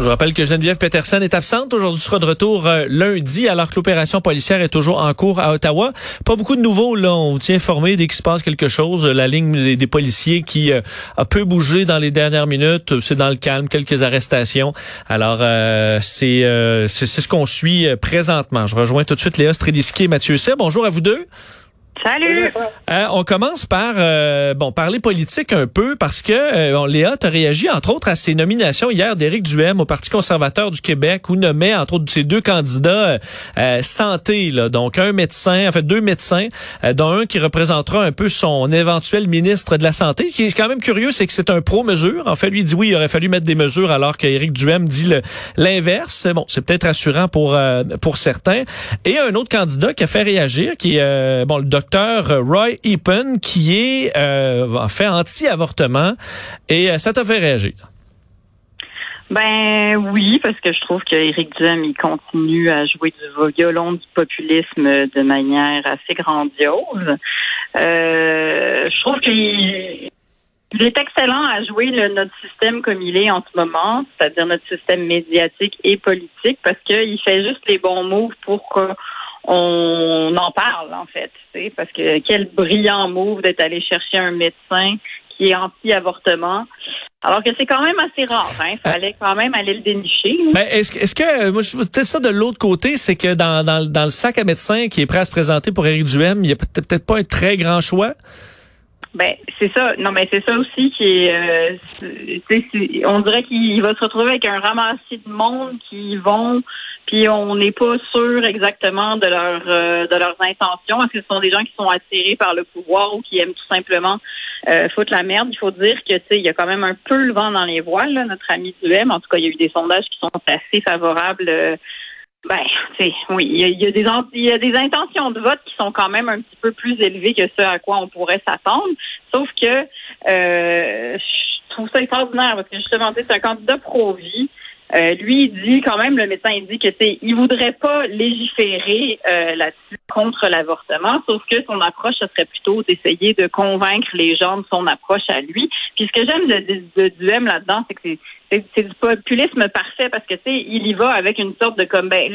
Je rappelle que Geneviève Peterson est absente. Aujourd'hui, sera de retour euh, lundi, alors que l'opération policière est toujours en cours à Ottawa. Pas beaucoup de nouveaux, là. On vous tient informé dès qu'il se passe quelque chose. La ligne des, policiers qui euh, a peu bougé dans les dernières minutes. C'est dans le calme, quelques arrestations. Alors, euh, c'est euh, c'est ce qu'on suit présentement. Je rejoins tout de suite Léa Streliski et Mathieu Sey. Bonjour à vous deux. Salut! Euh, on commence par euh, bon parler politique un peu parce que euh, bon, Léa a réagi entre autres à ces nominations hier d'Éric Duhem au Parti conservateur du Québec où nommait entre autres ces deux candidats euh, euh, santé là, donc un médecin en fait deux médecins euh, dont un qui représentera un peu son éventuel ministre de la santé. Qui est quand même curieux c'est que c'est un pro mesure en fait lui il dit oui il aurait fallu mettre des mesures alors qu'Éric Duhem dit l'inverse. Bon c'est peut-être rassurant pour euh, pour certains. Et un autre candidat qui a fait réagir qui est euh, bon le docteur Roy Epen qui est euh, en fait anti-avortement et euh, ça t'a fait réagir? Ben oui, parce que je trouve qu'Éric Duhem, il continue à jouer du violon du populisme de manière assez grandiose. Euh, je trouve qu'il il est excellent à jouer notre système comme il est en ce moment, c'est-à-dire notre système médiatique et politique, parce qu'il fait juste les bons moves pour qu'on en parle, en fait. tu sais, Parce que quel brillant move d'être allé chercher un médecin qui est anti-avortement. Alors que c'est quand même assez rare, hein. Fallait quand même aller le dénicher. Ben, est-ce que, est-ce que moi je peut-être ça de l'autre côté, c'est que dans, dans, dans le sac à médecin qui est prêt à se présenter pour Éric Duhem, il y a peut- peut-être pas un très grand choix? Ben, c'est ça. Non, mais c'est ça aussi qui est. euh, c'est- on dirait qu'il va se retrouver avec un ramassis de monde qui vont, puis on n'est pas sûr exactement de leur euh, de leurs intentions. Est-ce que ce sont des gens qui sont attirés par le pouvoir ou qui aiment tout simplement euh, foutre la merde? Il faut dire que tu sais, il y a quand même un peu le vent dans les voiles. Là, notre ami Duhem, en tout cas, il y a eu des sondages qui sont assez favorables. euh, ben, tu sais, oui, il y, a, y a des il y a des intentions de vote qui sont quand même un petit peu plus élevées que ce à quoi on pourrait s'attendre. Sauf que euh, je trouve ça extraordinaire parce que justement, c'est un candidat pro-vie. Euh, lui, il dit quand même, le médecin, il dit que c'est, il voudrait pas légiférer euh, là-dessus contre l'avortement, sauf que son approche, ce serait plutôt d'essayer de convaincre les gens de son approche à lui. Puis ce que j'aime de, de, de Duhem là-dedans, c'est que c'est, c'est, du populisme parfait parce que tu sais, il y va avec une sorte de comme ben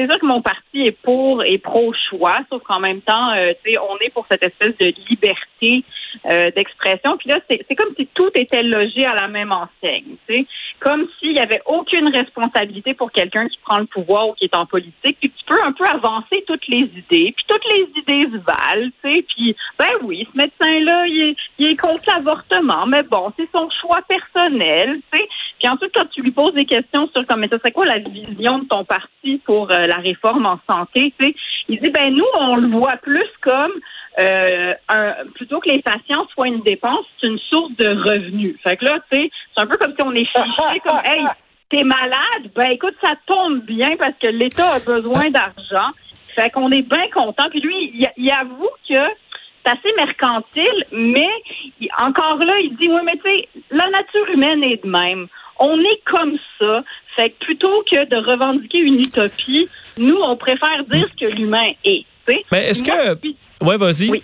c'est sûr que mon parti est pour et pro-choix, sauf qu'en même temps, euh, on est pour cette espèce de liberté euh, d'expression. Puis là, c'est comme si tout était logé à la même enseigne, tu sais, comme s'il y avait aucune responsabilité pour quelqu'un qui prend le pouvoir ou qui est en politique, puis tu peux un peu avancer toutes les idées, puis toutes les idées se valent, tu sais, puis ben oui, ce médecin-là, il il est contre l'avortement, mais bon, c'est son choix personnel, tu sais. Puis ensuite, quand tu lui poses des questions sur comme, mais ça serait quoi la vision de ton parti pour euh, la réforme en santé, tu sais, il dit, ben nous, on le voit plus comme euh, un, plutôt que les patients soient une dépense, c'est une source de revenus. Fait que là, tu sais, c'est un peu comme si on est fiché comme, hey, t'es malade, ben écoute, ça tombe bien parce que l'État a besoin d'argent. Fait qu'on est bien content. Puis lui, il, il avoue que c'est assez mercantile, mais encore là, il dit, oui, mais tu sais, la nature humaine est de même. On est comme ça. Fait que plutôt que de revendiquer une utopie, nous, on préfère dire ce que l'humain est. Mais est-ce Moi, que puis- ouais, vas-y. Oui.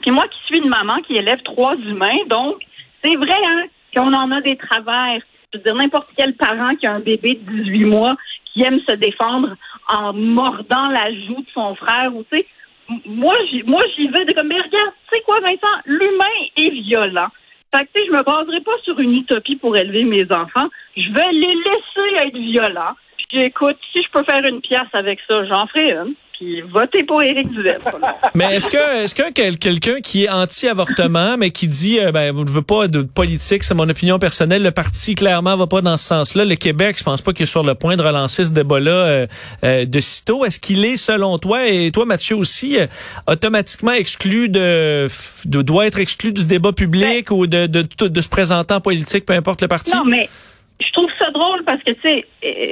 Puis moi qui suis une maman qui élève trois humains, donc c'est vrai hein, qu'on en a des travers. Je veux dire, n'importe quel parent qui a un bébé de 18 mois qui aime se défendre en mordant la joue de son frère ou tu sais, moi j'y moi j'y vais de comme mais regarde, tu sais quoi Vincent, l'humain est violent. Fait que je me baserai pas sur une utopie pour élever mes enfants. Je vais les laisser être violents. Puis écoute, si je peux faire une pièce avec ça, j'en ferai une. Puis votez pour Éric Duhem. Mais est-ce que est-ce que quel- quelqu'un qui est anti-avortement mais qui dit euh, ben vous ne veux pas de politique, c'est mon opinion personnelle, le parti clairement va pas dans ce sens-là. Le Québec, je pense pas qu'il est sur le point de relancer ce débat-là euh, euh, de sitôt. Est-ce qu'il est selon toi et toi Mathieu aussi euh, automatiquement exclu de, de doit être exclu du débat public ou de de, de, de se présenter en politique peu importe le parti? Non, mais je trouve ça drôle parce que, tu sais,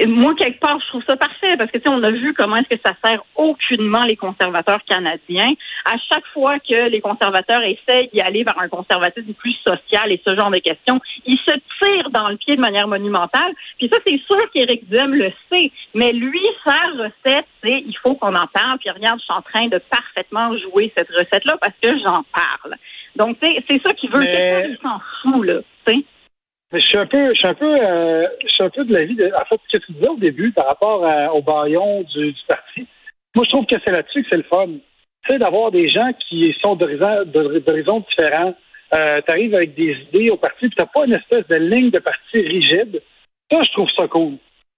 moi, quelque part, je trouve ça parfait parce que, tu sais, on a vu comment est-ce que ça sert aucunement les conservateurs canadiens. À chaque fois que les conservateurs essayent d'y aller vers un conservatisme plus social et ce genre de questions, ils se tirent dans le pied de manière monumentale. Puis ça, c'est sûr qu'Éric Duhem le sait. Mais lui, sa recette, c'est il faut qu'on en parle. Puis regarde, je suis en train de parfaitement jouer cette recette-là parce que j'en parle. Donc, c'est ça qu'il veut. Mais- Il s'en fout, là. tu sais. Mais je suis un peu, je suis un peu, euh, je suis un peu de l'avis de, en fait, ce que tu disais au début par rapport à- au baillon du, du parti. Moi, je trouve que c'est là-dessus que c'est le fun. Tu sais, d'avoir des gens qui sont d'horizons différents. Euh, tu arrives avec des idées au parti, puis t'as pas une espèce de ligne de parti rigide. Ça, je trouve ça cool.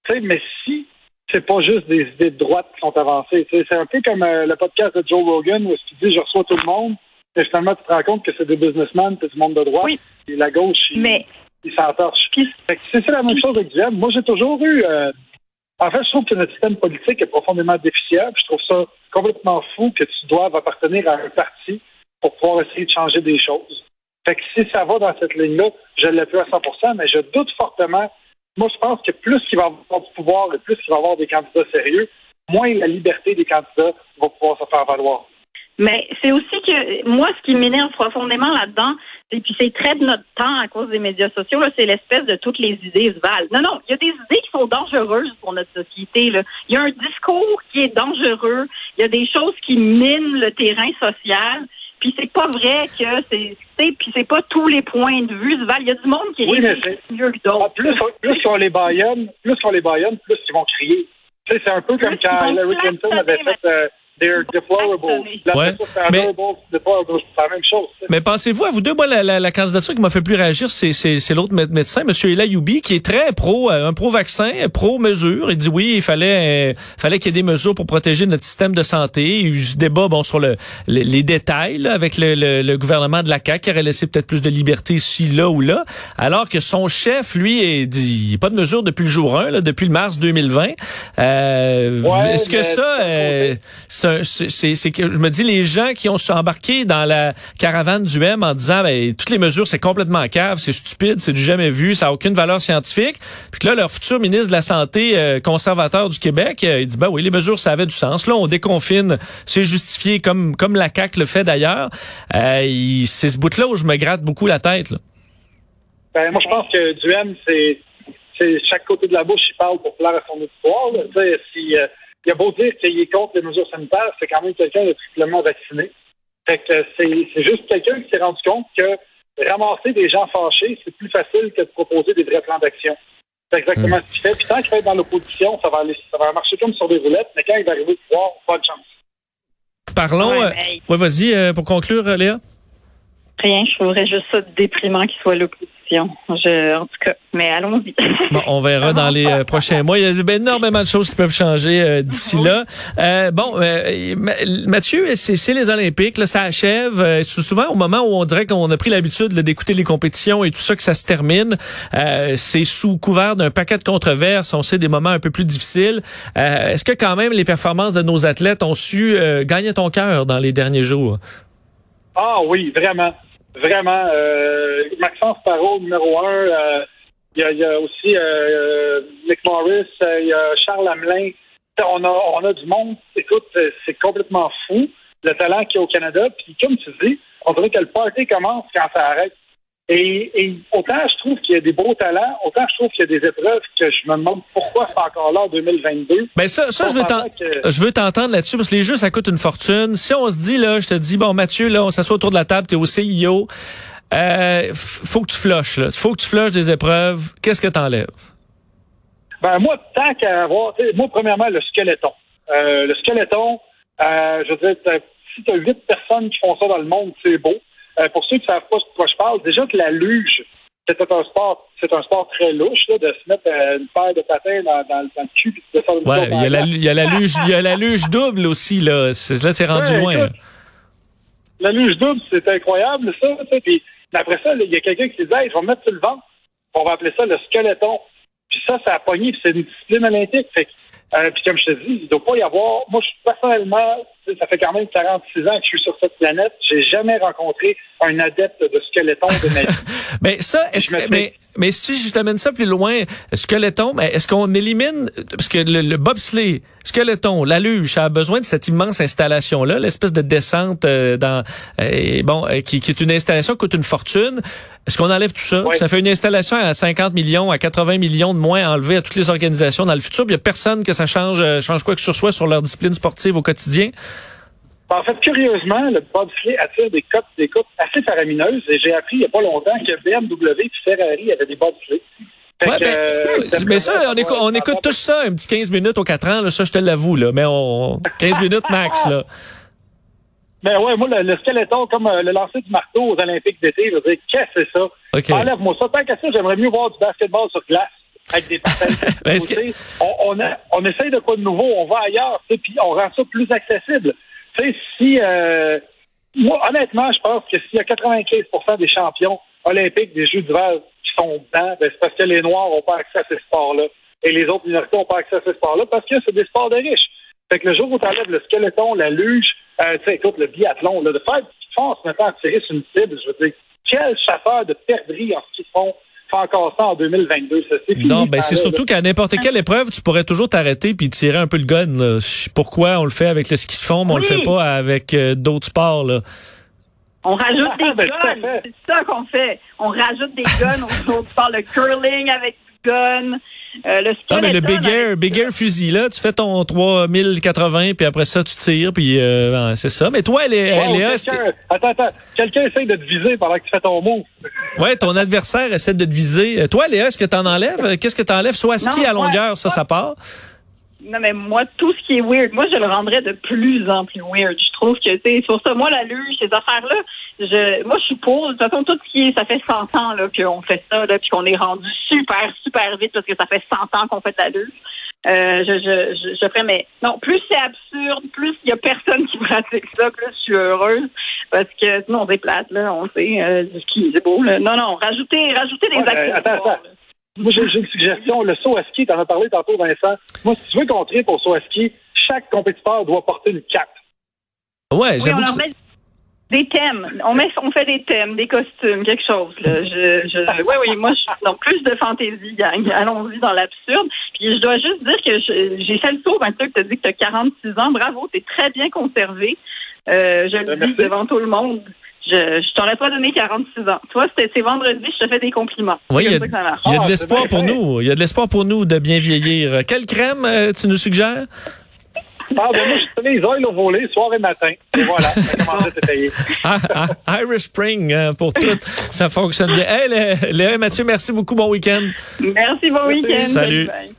Tu sais, mais si c'est pas juste des idées de droite qui sont avancées, tu c'est un peu comme euh, le podcast de Joe Rogan où il dit je reçois tout le monde, mais finalement tu te rends compte que c'est des businessmen, c'est du monde de droite, Oui. et la gauche, Mais il s'entorche. Puis- Fait que C'est la même chose avec Duhem. Moi, j'ai toujours eu. euh, en fait, je trouve que notre système politique est profondément déficient. Je trouve ça complètement fou que tu doives appartenir à un parti pour pouvoir essayer de changer des choses. Fait que si ça va dans cette ligne-là, je l'appuie à 100% mais je doute fortement. Moi, je pense que plus il va avoir du pouvoir et plus il va avoir des candidats sérieux, moins la liberté des candidats va pouvoir se faire valoir. Mais c'est aussi que moi, ce qui m'énerve profondément là-dedans, et puis c'est très de notre temps à cause des médias sociaux, c'est l'espèce de toutes les idées se valent. Non, non, il y a des idées qui sont dangereuses pour notre société. Là. Il y a un discours qui est dangereux. Il y a des choses qui minent le terrain social. Puis c'est pas vrai que c'est, puis c'est pas tous les points de vue se valent. Il y a du monde qui Oui, réfléchit mieux que d'autres. plus, plus on les baillonne, plus on les baillonne, plus ils vont crier. Tu sais, c'est un peu comme quand Hillary Clinton avait fait euh, They're deplorable. La Ouais, mais- deplorable, la même chose. Mais pensez-vous à vous deux, moi, la, la, la candidature qui m'a fait plus réagir, c'est, c'est, c'est l'autre mé- médecin, M. Elayoubi, qui est très pro, euh, un pro-vaccin, pro-mesure. Il dit oui, il fallait, euh, fallait qu'il y ait des mesures pour protéger notre système de santé. Il y a eu ce débat, bon, sur le, les, les détails, là, avec le, le, le gouvernement de la CAQ, qui aurait laissé peut-être plus de liberté ici, là ou là. Alors que son chef, lui, est dit, il y a pas de mesure depuis le jour 1, là, depuis le mars 2020. Euh, Ouais, est-ce que ça, euh, c'est, je me dis les gens qui ont embarqué dans la caravane du M en disant ben, toutes les mesures c'est complètement cave, c'est stupide, c'est du jamais vu, ça a aucune valeur scientifique. Puis là leur futur ministre de la santé euh, conservateur du Québec, euh, il dit ben oui les mesures ça avait du sens. Là on déconfine, c'est justifié comme la CAC le fait d'ailleurs. Euh, c'est ce bout là où je me gratte beaucoup la tête. Ben, moi, je pense que Duhem, c'est, c'est chaque côté de la bouche, il parle pour plaire à son auditoire. si, il a beau dire qu'il est contre les mesures sanitaires, c'est quand même quelqu'un de triplement vacciné. Fait que c'est, juste quelqu'un qui s'est rendu compte que ramasser des gens fâchés, c'est plus facile que de proposer des vrais plans d'action. C'est exactement ce qu'il fait. Puis tant qu'il va être dans l'opposition, ça va aller, ça va marcher comme sur des roulettes, mais quand il va arriver au pouvoir, pas de chance. Parlons. Ouais, euh, ouais, vas-y euh, pour conclure, euh, Léa. Rien, je trouverais juste ça déprimant qu'il soit l'opposition. Je, en tout cas, mais allons-y. Bon, on verra dans les euh, prochains mois. Il y a énormément de choses qui peuvent changer euh, d'ici là. Euh, bon, euh, Ma- Mathieu, c'est les Olympiques, là, ça achève. Euh, souvent au moment où on dirait qu'on a pris l'habitude d'écouter les compétitions et tout ça que ça se termine. Euh, c'est sous couvert d'un paquet de controverses. On sait des moments un peu plus difficiles. Euh, Est-ce que quand même les performances de nos athlètes ont su euh, gagner ton cœur dans les derniers jours? Ah oui, vraiment. Vraiment. Euh, Maxence Parot, numéro un. euh, Il y, y a aussi euh, Nick Morris, euh, il y a Charles Hamelin. On a, on a du monde. Écoute, euh, c'est complètement fou le talent qu'il y a au Canada. Puis comme tu dis, on dirait que le party commence quand ça arrête. Et, et autant je trouve qu'il y a des beaux talents, autant je trouve qu'il y a des épreuves que je me demande pourquoi c'est encore là en 2022. Ben ça, ça je veux que- je veux t'entendre là-dessus parce que les jeux ça coûte une fortune. Si on se dit là, je te dis bon Mathieu là, on s'assoit autour de la table, t'es au CIO, euh, faut que tu flushes là, faut que tu flushes des épreuves. Qu'est-ce que t'enlèves? Ben moi, tant qu'à avoir, moi premièrement le squeletton. Euh, le squeletton, euh, je veux dire, t'as- si tu as huit personnes qui font ça dans le monde, c'est beau. Euh, pour ceux qui ne savent pas de quoi je parle, déjà que la luge, c'est un sport, c'est un sport très louche là, de se mettre euh, une paire de patins dans, dans, dans le cul et de faire une Ouais, il y a la glace. il y a la luge, il y a la luge double aussi là. C'est- Là c'est rendu Ouais, loin. écoute, La luge double, c'est incroyable, ça. Puis après ça, il y a quelqu'un qui dit Hey, je vais me mettre sur le ventre. On va appeler ça le squeletton. Puis ça, ça a pogné, puis c'est une discipline olympique. Fait que, euh, puis comme je te dis, il ne doit pas y avoir. Moi, je suis personnellement, ça fait quand même 46 ans que je suis sur cette planète. J'ai jamais rencontré un adepte de squeletton de ma vie. Mais ça, est-ce Je me que- mais, si je t'amène ça plus loin, skeleton, ben, est-ce qu'on élimine, parce que le, le bobsleigh, skeleton, la luge, ça a besoin de cette immense installation-là, l'espèce de descente euh, dans, euh, bon, euh, qui, qui est une installation qui coûte une fortune. Est-ce qu'on enlève tout ça? Oui. Ça fait une installation à 50 millions, à 80 millions de moins enlevés à toutes les organisations dans le futur. Il y a personne que ça change, euh, change quoi que ce soit sur leur discipline sportive au quotidien. En fait, curieusement, le bobsleigh attire des cotes, des cotes assez faramineuses. Et j'ai appris il n'y a pas longtemps que BMW et Ferrari avaient des bobsleighs. Ouais, que, ben, euh, euh, mais ça, on écoute, on écoute tous ça, un petit 15 minutes aux 4 ans, là, ça je te l'avoue, là, mais on 15 minutes max, là. Ben ouais, moi, le, le skeleton, comme euh, le lancer du marteau aux Olympiques d'été, je veux dire, qu'est-ce que c'est ça? OK. Enlève-moi ça. Tant qu'à ça, j'aimerais mieux voir du basketball sur glace avec des patins. Ben, on, on, a- on essaye de quoi de nouveau, on va ailleurs, puis on rend ça plus accessible. Tu sais, si... Euh, moi, honnêtement, je pense que s'il y a 95% des champions olympiques des Jeux d'hiver qui sont blancs, ben, c'est parce que les Noirs n'ont pas accès à ces sports-là. Et les autres minorités n'ont pas accès à ces sports-là parce que c'est des sports de riches. Fait que le jour où tu enlèves le skeleton, la luge, euh, tu sais, écoute, le biathlon, là, de faire du en se mettant à tirer sur une cible, je veux dire, quel chasseur de perdrix en ski de fond fait encore ça en 2022? Ça, c'est fini, Non, ben c'est surtout qu'à n'importe quelle épreuve, tu pourrais toujours t'arrêter puis tirer un peu le gun. là. Pourquoi on le fait avec le ski de fond, mais on le fait pas avec euh, d'autres sports là. On rajoute Ah, des ben, guns. C'est ça qu'on fait. On rajoute des guns aux autres sports. Le curling avec du gun. Euh, le Ah mais le big air, big air fusil là, tu fais ton 3080 puis après ça tu tires puis euh, ben, c'est ça. Mais toi, Léa, quelqu'un- attends, attends. Quelqu'un essaye de te viser pendant que tu fais ton move. Ouais, ton adversaire essaie de te viser. Euh, Toi, Léa, est-ce que t'en enlèves? Euh, Qu'est-ce que t'enlèves? Soit ski Non, à longueur, ça, ça part? Non, mais moi, tout ce qui est weird, moi, je le rendrais de plus en plus weird. Je trouve que, tu sais, c'est pour ça, moi, la luge, ces affaires-là, je, moi, je suis pour. De toute façon, tout ce qui est, ça fait 100 ans, là, qu'on fait ça, là, puis qu'on est rendu super, super vite parce que ça fait 100 ans qu'on fait de la. Euh, je, je, je, je ferais, mais non, plus c'est absurde, plus il y a personne qui pratique ça, plus je suis heureuse. Parce que sinon, on déplate, là, on sait, euh, du ski, c'est beau, là. Non, non, rajoutez, rajoutez des Ouais, actes. attends, attends. Moi, j'ai une suggestion. Le saut à ski, t'en as parlé tantôt, Vincent. Moi, si tu veux contrer pour saut à ski, chaque compétiteur doit porter une cape. Ouais, Oui, j'avoue. on leur met des thèmes. On, met, on fait des thèmes, des costumes, quelque chose. Là. Je, je, oui, oui, moi, je, donc plus de fantaisie, gang. Allons-y dans l'absurde. Puis je dois juste dire que je- j'ai fait le tour, Mathieu, que tu as dit que tu as 46 ans. Bravo, tu es très bien conservé. Euh, je le Ben, dis devant tout le monde. Je, je t'aurais pas donné 46 ans. Toi, c'était c'est vendredi, je te fais des compliments. Oui, il y a, comme ça que ça marche. il y a de Ah, l'espoir pour nous. Il y a de l'espoir pour nous de bien vieillir. Quelle crème euh, tu nous suggères? Ah, ben moi, je fais les oils au volet, soir et matin. Et voilà, la commandite est payée. Ah, ah, Irish Spring hein, pour tout. Ça fonctionne bien. Hey, Léa, Léa et Mathieu, merci beaucoup. Bon week-end. Merci, bon week-end. Salut. Bye.